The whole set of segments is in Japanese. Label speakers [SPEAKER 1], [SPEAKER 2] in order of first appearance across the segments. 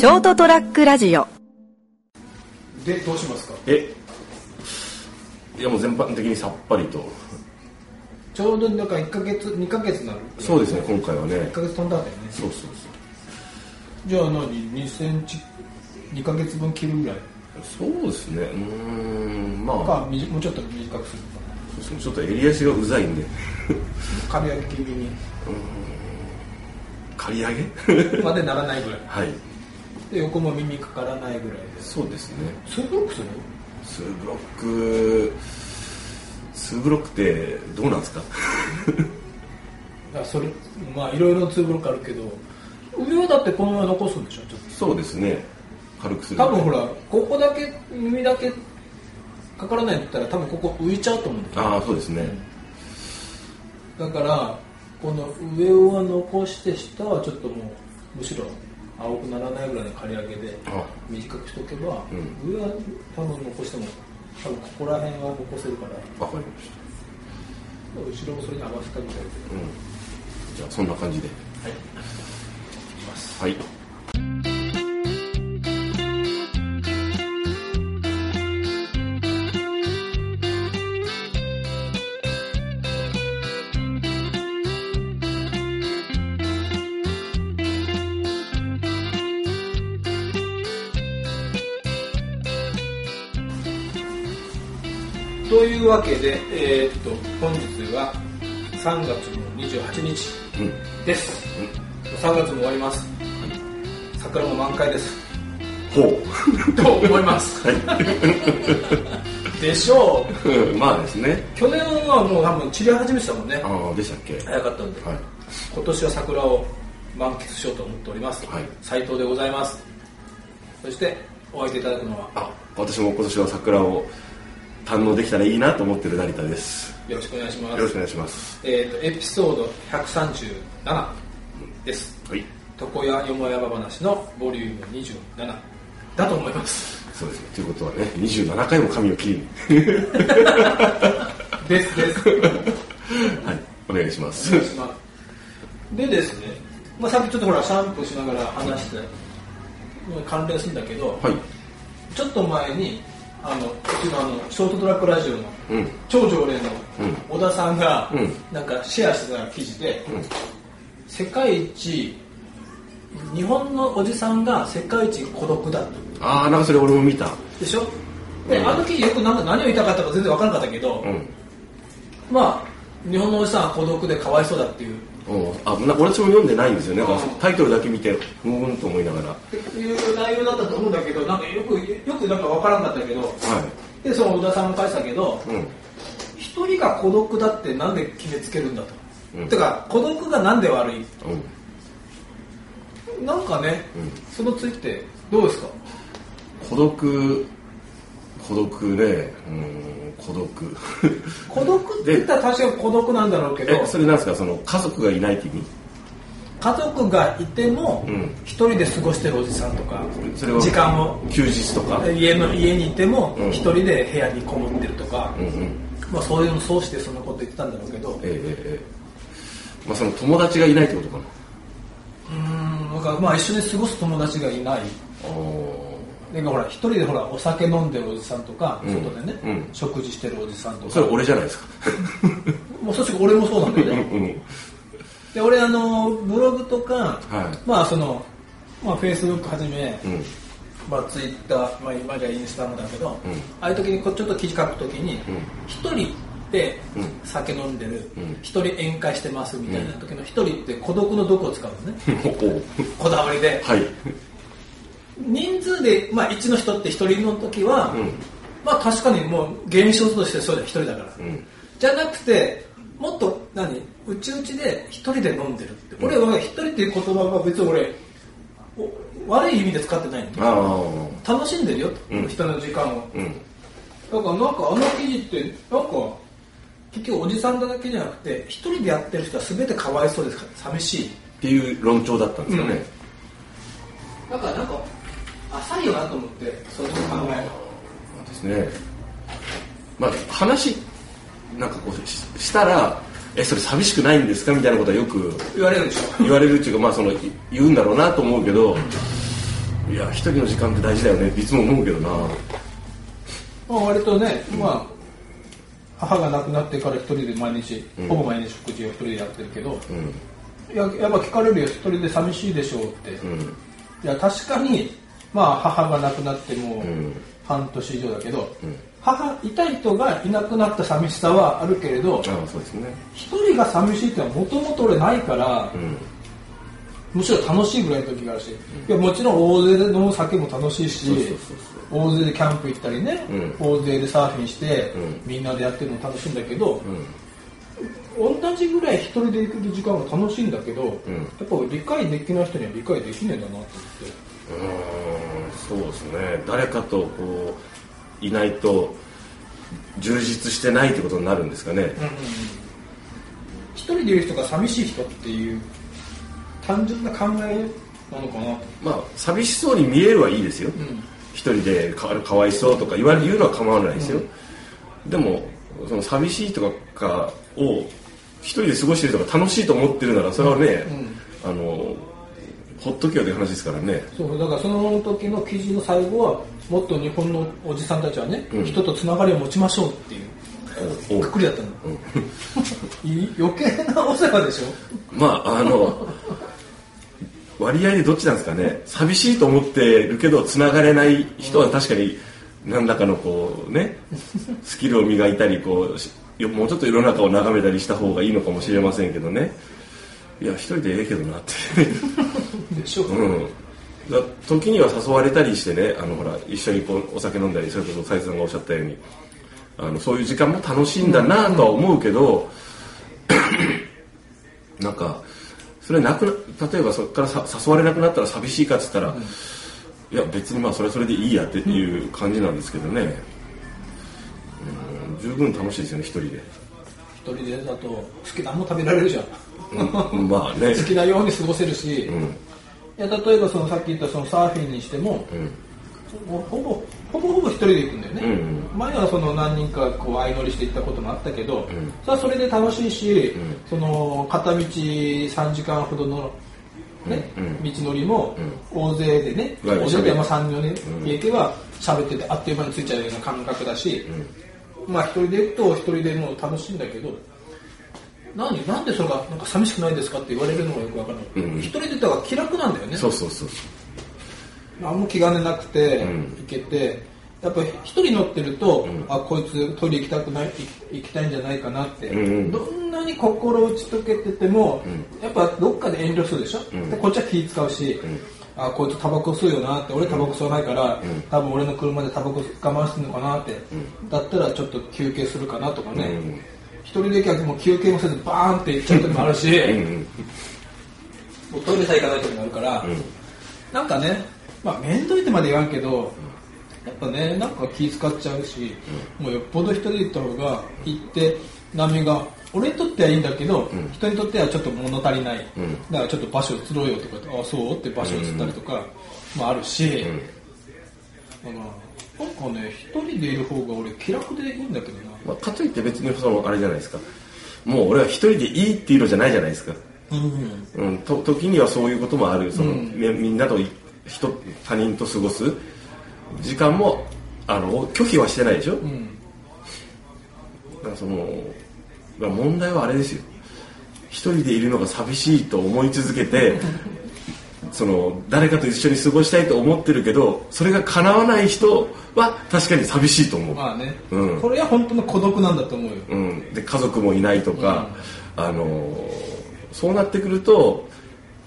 [SPEAKER 1] ショートトラックラジオ。
[SPEAKER 2] でどうしますか？
[SPEAKER 3] えいやもう全般的にさっぱりと。
[SPEAKER 2] ちょうどなんか1か月2か月になる。
[SPEAKER 3] そうですね今回はね。
[SPEAKER 2] 1か月飛んだんだよね。
[SPEAKER 3] そうそう
[SPEAKER 2] じゃあ何？2センチ？2か月分切るぐらい？
[SPEAKER 3] そうそうですね。うーんまあ。
[SPEAKER 2] かみじもうちょっと短くする
[SPEAKER 3] そうですね。ちょっと襟足がうざいんで。
[SPEAKER 2] か 刈り上げ気味に。
[SPEAKER 3] 刈り上げ？
[SPEAKER 2] までならないぐらい。
[SPEAKER 3] はい
[SPEAKER 2] で横も耳かからないぐらいで。す
[SPEAKER 3] そうですね。
[SPEAKER 2] ツーブロックする
[SPEAKER 3] ツーブロックツーブロックってどうなんですか？
[SPEAKER 2] あそれまあいろいろツーブロックあるけど上はだってこのまま残すんでしょ？ちょっ
[SPEAKER 3] そうですね。軽くする。
[SPEAKER 2] と多分ほらここだけ耳だけかからないって言ったら多分ここ浮いちゃうと思うんだよ
[SPEAKER 3] ああそうですね。
[SPEAKER 2] だからこの上は残して下はちょっともうむしろ青くならないぐらいの刈り上げで
[SPEAKER 3] あ。
[SPEAKER 2] 短くしとけば、
[SPEAKER 3] うん。
[SPEAKER 2] 上は多分残しても多分ここら辺は残せるから。
[SPEAKER 3] わかりました。
[SPEAKER 2] 後ろもそれに合わせたみたいで。
[SPEAKER 3] うん。じゃあそんな感じで。
[SPEAKER 2] はい。いきます。
[SPEAKER 3] はい
[SPEAKER 2] というわけで、えーっと本日は3月の28日
[SPEAKER 3] うん
[SPEAKER 2] です、3月も終わります、桜も満開です。
[SPEAKER 3] ほう。
[SPEAKER 2] と思います。でしょう。
[SPEAKER 3] うんまあですね。
[SPEAKER 2] 去年はもう多分散り始めてたもんね。
[SPEAKER 3] ああでしたっけ？
[SPEAKER 2] 早かったんで、
[SPEAKER 3] はい。
[SPEAKER 2] 今年は桜を満喫しようと思っております、
[SPEAKER 3] はい。
[SPEAKER 2] 斉藤でございます。そしてお相手いただくのは。
[SPEAKER 3] あ私も今年は桜を堪能できたらいいなと思ってる成田です。
[SPEAKER 2] よろしくお願いします。
[SPEAKER 3] よろしくお願いします。
[SPEAKER 2] えー、とエピソード137です。
[SPEAKER 3] はい。
[SPEAKER 2] 床屋よもやま話のボリューム27だと思います。
[SPEAKER 3] そうですねということはね27回も髪を切りに。
[SPEAKER 2] で すです。
[SPEAKER 3] はい。お願いします。
[SPEAKER 2] お願いします。でですね、まあ、さっきちょっとほらシャンプーしながら話して、関連するんだけど、
[SPEAKER 3] はい。
[SPEAKER 2] ちょっと前にあのうちのあのショートトラックラジオの
[SPEAKER 3] うん。
[SPEAKER 2] 超常連の
[SPEAKER 3] うん。
[SPEAKER 2] 小田さんが、
[SPEAKER 3] うん。
[SPEAKER 2] なんかシェアしてた記事で、
[SPEAKER 3] うん。
[SPEAKER 2] 世界一日本のおじさんが世界一孤独だと。
[SPEAKER 3] ああなんかそれ俺も見た。
[SPEAKER 2] でしょ？で、
[SPEAKER 3] うん。
[SPEAKER 2] あの記事よくなんか何を言いたかったか全然分からなかったけど、
[SPEAKER 3] うん。
[SPEAKER 2] まあ日本のおじさんは孤独でかわいそうだっていう
[SPEAKER 3] あな俺も読んでないんですよね。
[SPEAKER 2] ん
[SPEAKER 3] タイトルだけ見てうーんと思いながら。は
[SPEAKER 2] っていう内容だったと思うんだけどなんかよくよくなんか分からなかったけどでその小田さんも書いてたけど
[SPEAKER 3] いうん。
[SPEAKER 2] 一人が孤独だってなんで決めつけるんだと、
[SPEAKER 3] うん。
[SPEAKER 2] てか孤独がなんで悪い？
[SPEAKER 3] うん。
[SPEAKER 2] なんかね、
[SPEAKER 3] うん。
[SPEAKER 2] そのついてどうですか？
[SPEAKER 3] 孤独孤独ねうん孤独。
[SPEAKER 2] 孤独って言ったら確かに孤独なんだろうけど。
[SPEAKER 3] えそれなんですか？その家族がいないって意味
[SPEAKER 2] 家族がいても
[SPEAKER 3] うん。
[SPEAKER 2] 一人で過ごしてるおじさんとか
[SPEAKER 3] それは
[SPEAKER 2] 時間を。
[SPEAKER 3] 休日とか？
[SPEAKER 2] 家の家にいても
[SPEAKER 3] うん。
[SPEAKER 2] 一人で部屋にこもってるとか、
[SPEAKER 3] うんうん。
[SPEAKER 2] まあ、そういうのそうしてそんなこと言ってたんだろうけど。
[SPEAKER 3] ええええええ。まあその友達がいないってことかな？
[SPEAKER 2] うーんなんかまあ一緒に過ごす友達がいない。
[SPEAKER 3] お
[SPEAKER 2] なんかほら一人でほらお酒飲んでるおじさんとか、
[SPEAKER 3] うん。
[SPEAKER 2] 外でね、
[SPEAKER 3] うん。
[SPEAKER 2] 食事してるおじさんとか。
[SPEAKER 3] それ俺じゃないですか。
[SPEAKER 2] もうそして俺もそうなんだよ
[SPEAKER 3] うん
[SPEAKER 2] ね。
[SPEAKER 3] うん。
[SPEAKER 2] で俺あのブログとか、
[SPEAKER 3] はい。
[SPEAKER 2] まあそのまあフェイスブックはじめ、
[SPEAKER 3] うん。
[SPEAKER 2] まあ、ツイッター、まあ、今じゃインスタもだけど、
[SPEAKER 3] うん。
[SPEAKER 2] ああいう時にこうちょっと記事書く時に
[SPEAKER 3] うん。
[SPEAKER 2] 一、人で
[SPEAKER 3] うん。
[SPEAKER 2] 酒飲んでる
[SPEAKER 3] うん。
[SPEAKER 2] 一、人宴会してますみたいな時の一人って孤独のどこを使うのね。
[SPEAKER 3] おお。
[SPEAKER 2] こだわりで。
[SPEAKER 3] はい
[SPEAKER 2] 人数で、まあ、1の人って一人の時は、
[SPEAKER 3] うん。
[SPEAKER 2] まあ確かにもう現象としてそうだ一人だから、
[SPEAKER 3] うん。
[SPEAKER 2] じゃなくてもっと何うちうちで一人で飲んでるって、俺は一人っていう言葉は別に俺お悪い意味で使ってないの。楽しんでるよと、
[SPEAKER 3] うん。
[SPEAKER 2] 人の時間を。
[SPEAKER 3] うん。
[SPEAKER 2] だからなんかあの記事ってなんか結局おじさんだけじゃなくて一人でやってる人は全てかわいそうですから寂しい。
[SPEAKER 3] っていう論調だったんですよね、
[SPEAKER 2] だからなんか浅いよなと思ってそういう考え
[SPEAKER 3] ですね。まあ話なんかこうししたらえそれ寂しくないんですかみたいなことはよく
[SPEAKER 2] 言われるでしょ
[SPEAKER 3] 言われるっていうかまあそのい言うんだろうなと思うけどいや一人の時間って大事だよねっていつも思うけどな。
[SPEAKER 2] まあ、割とね、まあ、母が亡くなってから一人で毎日、
[SPEAKER 3] うん。
[SPEAKER 2] ほぼ毎日食事を一人でやってるけど、
[SPEAKER 3] うん。
[SPEAKER 2] いややっぱ聞かれるよ、一人で寂しいでしょうって。
[SPEAKER 3] うん。
[SPEAKER 2] いや、確かに、まあ、母が亡くなってもう
[SPEAKER 3] うん。
[SPEAKER 2] 半年以上だけど、
[SPEAKER 3] うん。
[SPEAKER 2] 母、いた人がいなくなった寂しさはあるけれど、
[SPEAKER 3] ああそうですね。
[SPEAKER 2] 一人が寂しいってのはもともと俺ないから
[SPEAKER 3] う、ん。
[SPEAKER 2] むしろ楽しいぐらいの時があるし、いやもちろん大勢で飲む酒も楽しいし、
[SPEAKER 3] そうそうそう
[SPEAKER 2] 大勢でキャンプ行ったりね、
[SPEAKER 3] うん。
[SPEAKER 2] 大勢でサーフィンして、
[SPEAKER 3] うん。
[SPEAKER 2] みんなでやってるの楽しいんだけど、
[SPEAKER 3] うん。
[SPEAKER 2] 同じぐらい一人で行く時間は楽しいんだけど、
[SPEAKER 3] ん。
[SPEAKER 2] やっぱ理解できない人には理解できねえんだなって
[SPEAKER 3] うーんそうですね。誰かとこういないと充実してないってことになるんですかね。
[SPEAKER 2] 思って、一人でいる人が寂しい人っていう単純な考えなのかな。と、
[SPEAKER 3] まあ寂しそうに見えるはいいですよ。
[SPEAKER 2] うん。
[SPEAKER 3] 一人でかかわいそうとか言われ言うのは構わないですよ、でもその寂しいとかを一人で過ごしてる人が楽しいと思ってるならそれはね、あのほっとけよという話ですからね。
[SPEAKER 2] そうだからその時の記事の最後はもっと日本のおじさんたちはね、
[SPEAKER 3] うん。
[SPEAKER 2] 人とつながりを持ちましょうっていうくくりだったの、い余計なお世話でしょ。
[SPEAKER 3] まああの割合でどっちなんですかね。寂しいと思ってるけどつながれない人は確かに何らかのこうねスキルを磨いたりこうしもうちょっと世の中を眺めたりした方がいいのかもしれませんけどねいや一人でええけどなって。
[SPEAKER 2] でしょ、
[SPEAKER 3] うん。だ時には誘われたりしてねあのほら一緒にこうお酒飲んだりそれこそ斉藤さんがおっしゃったようにあのそういう時間も楽しいんだなとは思うけど、なんかそれなくな例えばそこからさ誘われなくなったら寂しいかっつったら、いや別にまあそれはそれでいいやっていう感じなんですけどね、うん、十分楽しいですよね一人で、
[SPEAKER 2] 一人でだと好きなもん食べられるじゃん。
[SPEAKER 3] うん、まあね。
[SPEAKER 2] 好きなように過ごせるし、い
[SPEAKER 3] うん
[SPEAKER 2] や例えばそのさっき言ったそのサーフィンにしても、
[SPEAKER 3] うん。
[SPEAKER 2] ほぼほぼほぼ一人で行くんだよね、
[SPEAKER 3] うん
[SPEAKER 2] 前はその何人かこう相乗りして行ったこともあったけど、
[SPEAKER 3] ん。
[SPEAKER 2] それはそれで楽しいし、
[SPEAKER 3] ん。
[SPEAKER 2] その片道3時間ほどの、ね
[SPEAKER 3] うん。
[SPEAKER 2] 道のりも大勢でね、
[SPEAKER 3] はい
[SPEAKER 2] 大勢でまあ3人
[SPEAKER 3] うん
[SPEAKER 2] で行けば喋っててあっという間に着いちゃうような感覚だし、まあ一人で行くと一人でも楽しいんだけど何なんでそれがなんか寂しくないですかって言われるのがよくわからない、
[SPEAKER 3] うん。
[SPEAKER 2] 一人で行った方が気楽なんだよね。
[SPEAKER 3] そうそうそう
[SPEAKER 2] 何も気兼ねなくて
[SPEAKER 3] うん。
[SPEAKER 2] 行けて、やっぱり一人乗ってると、
[SPEAKER 3] ん。
[SPEAKER 2] あこいつトイレ行きたくない行行きたいんじゃないかなって、
[SPEAKER 3] うんうん。
[SPEAKER 2] どんなに心打ち解けてても、やっぱどっかで遠慮するでしょ、
[SPEAKER 3] ん。
[SPEAKER 2] でこっちは気使うし、あこいつタバコ吸うよなって俺タバコ吸わないから、多分俺の車でタバコ我慢してるのかなって、だったらちょっと休憩するかなとかね、
[SPEAKER 3] うん。
[SPEAKER 2] 一人で行けばもう休憩もせずバーンって行っちゃう時もあるし、トイレさえ行かない時もあるから、なんかね、まあ面倒いってまで言わんけど、やっぱね、なんか気使っちゃうし、もうよっぽど一人で行った方が、行って、波が、俺にとってはいいんだけど、人にとってはちょっと物足りない。
[SPEAKER 3] ん。
[SPEAKER 2] だからちょっと場所移ろうよとか言って、あ、そう？って場所移ったりとか、もあるし、だからなんかね、一人でいる方が俺気楽でいいんだけどな。
[SPEAKER 3] まあ、かといって別にそのあれじゃないですか。もう俺は一人でいいっていうのじゃないじゃないですか、
[SPEAKER 2] うん。
[SPEAKER 3] うん、と時にはそういうこともある。その、
[SPEAKER 2] うん。
[SPEAKER 3] みみんなとい人他人と過ごす時間もあの拒否はしてないでしょ、
[SPEAKER 2] うん。
[SPEAKER 3] だからその問題はあれですよ。一人でいるのが寂しいと思い続けて その誰かと一緒に過ごしたいと思ってるけどそれが叶わない人は確かに寂しいと思う、
[SPEAKER 2] まあね、
[SPEAKER 3] うん。
[SPEAKER 2] これは本当の孤独なんだと思うよ。
[SPEAKER 3] うん、で家族もいないとか、あのそうなってくると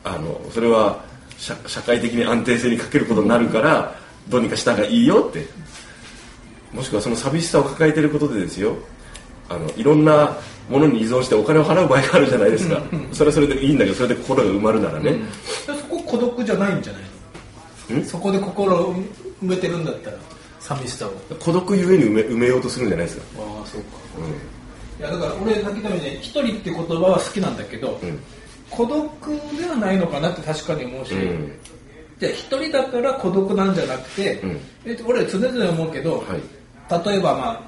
[SPEAKER 3] あのそれは社社会的に安定性に欠けることになるからどうにかした方がいいよって。もしくはその寂しさを抱えていることでですよあのいろんなものに依存してお金を払う場合があるじゃないですか、それはそれでいいんだけどそれで心が埋まるならね、
[SPEAKER 2] でそこ孤独じゃないんじゃない？の
[SPEAKER 3] ん
[SPEAKER 2] そこで心を埋めてるんだったら寂しさを。
[SPEAKER 3] 孤独ゆえに埋め埋めようとするんじゃないですか、
[SPEAKER 2] ああそうか。
[SPEAKER 3] う
[SPEAKER 2] いやだから俺さっき言ったようにね一人って言葉は好きなんだけど、
[SPEAKER 3] ん。
[SPEAKER 2] 孤独ではないのかなって確かに思うし、
[SPEAKER 3] うん。
[SPEAKER 2] じゃあ一人だから孤独なんじゃなくて、
[SPEAKER 3] うん。
[SPEAKER 2] えっと俺常々思うけど、
[SPEAKER 3] はい。
[SPEAKER 2] 例えばまあ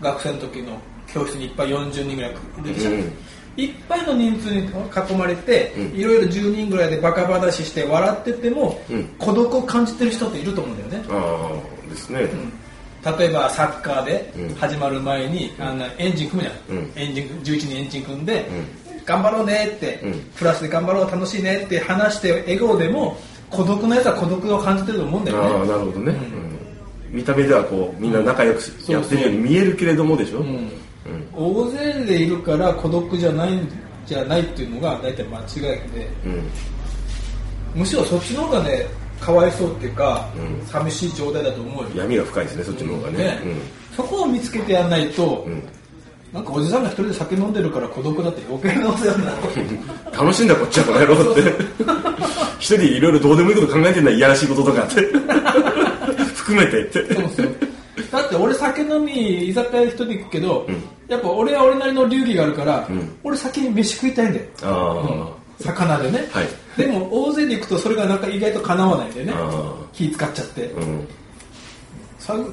[SPEAKER 2] 学生の時の教室にいっぱい40人ぐらいいる。じゃん、
[SPEAKER 3] うん
[SPEAKER 2] いっぱいの人数に囲まれて、
[SPEAKER 3] うん。
[SPEAKER 2] いろいろ10人ぐらいでバカ話して笑ってても、
[SPEAKER 3] うん。
[SPEAKER 2] 孤独を感じてる人っていると思うんだよね、
[SPEAKER 3] ああですね、
[SPEAKER 2] 例えばサッカーで
[SPEAKER 3] うん。
[SPEAKER 2] 始まる前に、あのエンジン組むじゃん、
[SPEAKER 3] うん。
[SPEAKER 2] エンジン11人エンジン組んで、頑張ろうねって、
[SPEAKER 3] うん。
[SPEAKER 2] プラスで頑張ろう楽しいねって話して笑顔でも孤独なやつは孤独を感じてると思うんだよね。
[SPEAKER 3] ああなるほどね、見た目ではこうみんな仲良くやってるように見えるけれどもでしょ、
[SPEAKER 2] うん大勢でいるから孤独じゃないんじゃないっていうのが大体間違いで。
[SPEAKER 3] うん。
[SPEAKER 2] むしろそっちの方がねかわいそうっていうか、
[SPEAKER 3] うん。
[SPEAKER 2] 寂しい状態だと思うよ、
[SPEAKER 3] 闇が深いですねそっちの方がね。
[SPEAKER 2] ね。そこを見つけてやんないと、なんかおじさんが一人で酒飲んでるから孤独だって余計なお世話になる。
[SPEAKER 3] 楽しんだこっちはこの野郎って。一人でいろいろどうでもいいこと考えてんだいやらしいこととかって。含めてって。
[SPEAKER 2] そうそう。だって俺酒飲み居酒屋一人で行くけど、
[SPEAKER 3] ん。
[SPEAKER 2] やっぱ俺は俺なりの流儀があるから、
[SPEAKER 3] ん。
[SPEAKER 2] 俺先に飯食いたいんだよ。
[SPEAKER 3] あ
[SPEAKER 2] 魚でね、
[SPEAKER 3] はい。
[SPEAKER 2] でも大勢で行くとそれがなんか意外と叶わないんだよね。
[SPEAKER 3] あ
[SPEAKER 2] 気使っちゃって、
[SPEAKER 3] あうん。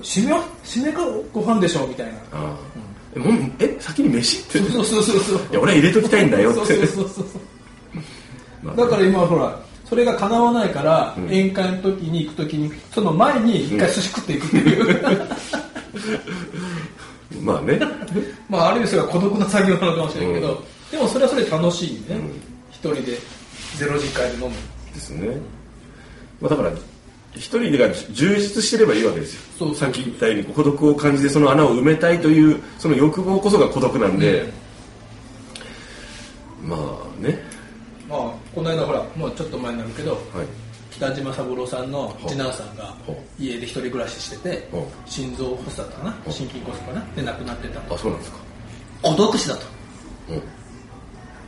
[SPEAKER 2] 締めは締めがご飯でしょ？みたいな。
[SPEAKER 3] もうえ先に飯って？
[SPEAKER 2] そうそうそうそう。
[SPEAKER 3] いや俺は入れときたいんだよって。
[SPEAKER 2] そうそうそうそう
[SPEAKER 3] まあ
[SPEAKER 2] だから今ほらそれが叶わないから、
[SPEAKER 3] ん。
[SPEAKER 2] 宴会の時に行く時にその前に一回寿司食っていくっていう、
[SPEAKER 3] まあね。
[SPEAKER 2] まあある意味それは孤独な作業なのかもしれんけど、
[SPEAKER 3] うん。
[SPEAKER 2] でもそれはそれで楽しいね、
[SPEAKER 3] ん。
[SPEAKER 2] 一人でゼロ時間で飲む。
[SPEAKER 3] ですね、まあ、だから一人が充実してればいいわけですよ。
[SPEAKER 2] そう
[SPEAKER 3] さっき言ったように孤独を感じてその穴を埋めたいというその欲望こそが孤独なんで、まあね。
[SPEAKER 2] まあこの間ほらもうちょっと前になるけど
[SPEAKER 3] はい
[SPEAKER 2] 北島三郎さんの次男さんが
[SPEAKER 3] ほ
[SPEAKER 2] 家で一人暮らししてて
[SPEAKER 3] ほ
[SPEAKER 2] 心臓発作かな？
[SPEAKER 3] ほ
[SPEAKER 2] 心筋梗塞かな？で亡くなってた。
[SPEAKER 3] あそうなんですか。
[SPEAKER 2] 孤独死だと。
[SPEAKER 3] う。ん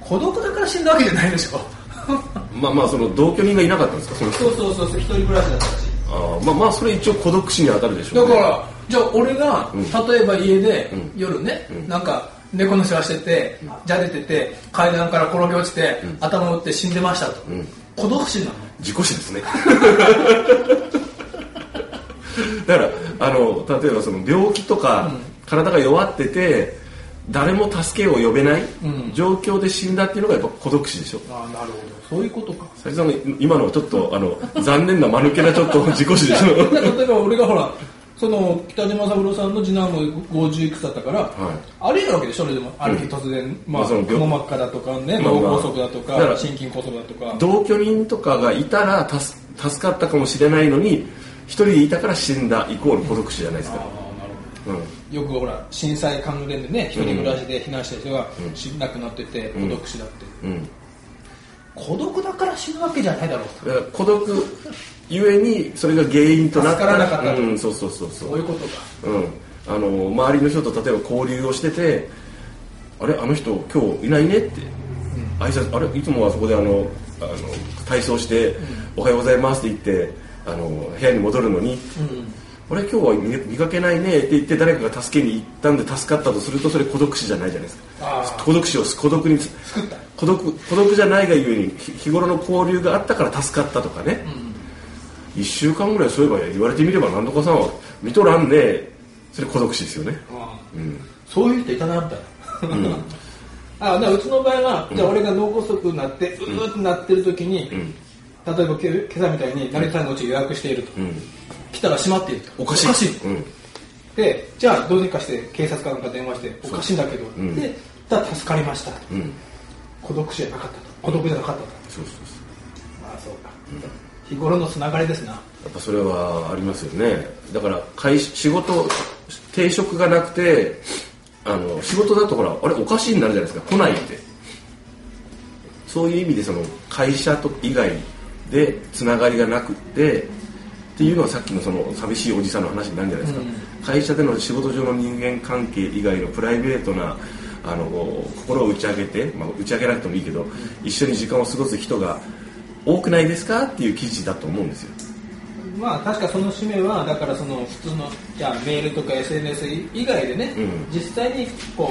[SPEAKER 2] 孤独だから死んだわけじゃないでしょ。
[SPEAKER 3] まあまあその同居人がいなかったんですか？その
[SPEAKER 2] そうそうそうそう一人暮らしだったし
[SPEAKER 3] あーまあまあそれ一応孤独死に当たるでしょうね。
[SPEAKER 2] だからじゃあ俺が、
[SPEAKER 3] うん。
[SPEAKER 2] 例えば家で、
[SPEAKER 3] うん。
[SPEAKER 2] 夜ね、
[SPEAKER 3] うん。
[SPEAKER 2] なんか猫の世話してて、じゃれてて階段から転げ落ちて、頭を打って死んでましたと、
[SPEAKER 3] うん。
[SPEAKER 2] 孤独死なの？
[SPEAKER 3] 自己死ですね。だからあの例えばその病気とか、体が弱ってて誰も助けを呼べない
[SPEAKER 2] うん。
[SPEAKER 3] 状況で死んだっていうのがやっぱ孤独死でしょ。
[SPEAKER 2] ああなるほど。そういうことか。
[SPEAKER 3] 斉藤さんの今のはちょっとあの残念な間抜けなちょっと自己死でしょ。
[SPEAKER 2] 例えば俺がほらその北島三郎さんの次男も50いくつだったから、ありえるわけでしょそれでも。ある日突然、まあ
[SPEAKER 3] まあその病
[SPEAKER 2] くも膜下だとかね
[SPEAKER 3] まあまあ。
[SPEAKER 2] 脳梗塞だとか,、心筋梗塞だとか。
[SPEAKER 3] 同居人とかがいたら助助かったかもしれないのに一人でいたから死んだイコール孤独死じゃないですか、うん、
[SPEAKER 2] よくほら震災関連でね一人暮らしで避難した人が死亡くなってて孤独死だって、
[SPEAKER 3] うん。
[SPEAKER 2] 孤独だから死ぬわけじゃないだろう
[SPEAKER 3] 孤独ゆえにそれが原因となった。
[SPEAKER 2] らなか
[SPEAKER 3] うん、そうそうそうそ
[SPEAKER 2] そういうことか。
[SPEAKER 3] うん、あの周りの人と例えば交流をしててあれあの人今日いないねって、挨拶あれいつもはそこであのあの体操して、おはようございます」って言ってあの部屋に戻るのに
[SPEAKER 2] うん「
[SPEAKER 3] あれ今日は見見かけないね」って言って誰かが助けに行ったんで助かったとするとそれ孤独死じゃないじゃないですか。孤独死を孤独に
[SPEAKER 2] 作った。
[SPEAKER 3] 孤独孤独じゃないがゆえに日日頃の交流があったから助かったとかね、1週間ぐらいそういえば言われてみれば何とかさんは見とらんね。それ孤独死ですよね。うん。
[SPEAKER 2] そういう人いたなみたいな、あだからうちの場合は、じゃあ俺が脳梗塞になってうーってなってる時に、
[SPEAKER 3] ん。
[SPEAKER 2] 例えばけ今朝みたいに成田のうち予約していると、
[SPEAKER 3] うん。
[SPEAKER 2] 来たら閉まっていると。
[SPEAKER 3] おかしい。
[SPEAKER 2] おかしい。
[SPEAKER 3] うん。
[SPEAKER 2] でじゃあどうにかして警察かなんか電話しておかしいんだけど、
[SPEAKER 3] ん。
[SPEAKER 2] でだ助かりました。孤独死じゃなかったと。孤独じゃなかったと。
[SPEAKER 3] そうそうそう。
[SPEAKER 2] まあそうか、日頃のつながりですな。
[SPEAKER 3] やっぱそれはありますよね。だから会仕事定職がなくてあの仕事だとほらあれおかしいになるじゃないですか。来ないって。そういう意味でその会社と以外でつながりがなくってっていうのはさっきのその寂しいおじさんの話になるんじゃないですか、会社での仕事上の人間関係以外のプライベートなあの心を打ち上げて、まあ、打ち上げなくてもいいけど、一緒に時間を過ごす人が多くないですか？っていう記事だと思うんですよ。
[SPEAKER 2] まあ確かその使命はだからその普通のじゃあメールとか SNS 以外でね、
[SPEAKER 3] うん。
[SPEAKER 2] 実際にこ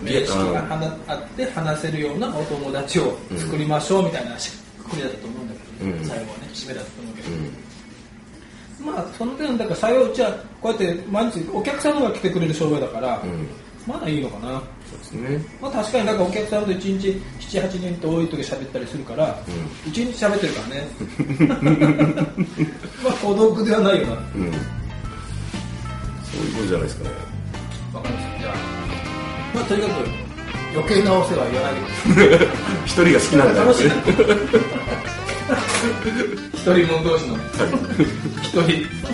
[SPEAKER 2] う面識があって話せるようなお友達を作りましょうみたいなしくくりだったと思うんだけど、
[SPEAKER 3] うん。
[SPEAKER 2] 最後はね締めだったと思うけど、
[SPEAKER 3] うん。
[SPEAKER 2] まあその点だから採用うちはこうやって毎日お客さんが来てくれる商売だから、
[SPEAKER 3] うん
[SPEAKER 2] まだいいのかな。
[SPEAKER 3] そうですね。
[SPEAKER 2] まあ確かになんかお客さんと1日78人と多い時喋ったりするから、1日喋ってるからね。まあ孤独ではないよな。
[SPEAKER 3] うん。そういうことじゃないですかね。
[SPEAKER 2] わかりました。じゃあまあとにかく余計なお世話は言わないでください。
[SPEAKER 3] 一人が好きなんだよ。
[SPEAKER 2] 楽しい。な一人者同士の。一人。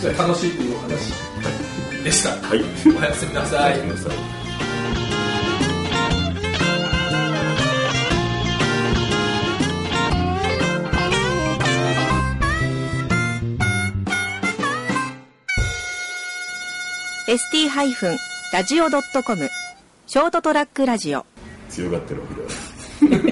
[SPEAKER 2] それ楽しいっていうお話でした、
[SPEAKER 3] はい。
[SPEAKER 2] おやすみなさい。
[SPEAKER 1] ST-radio.com ショートトラックラジオ。
[SPEAKER 3] 強がってるわけではない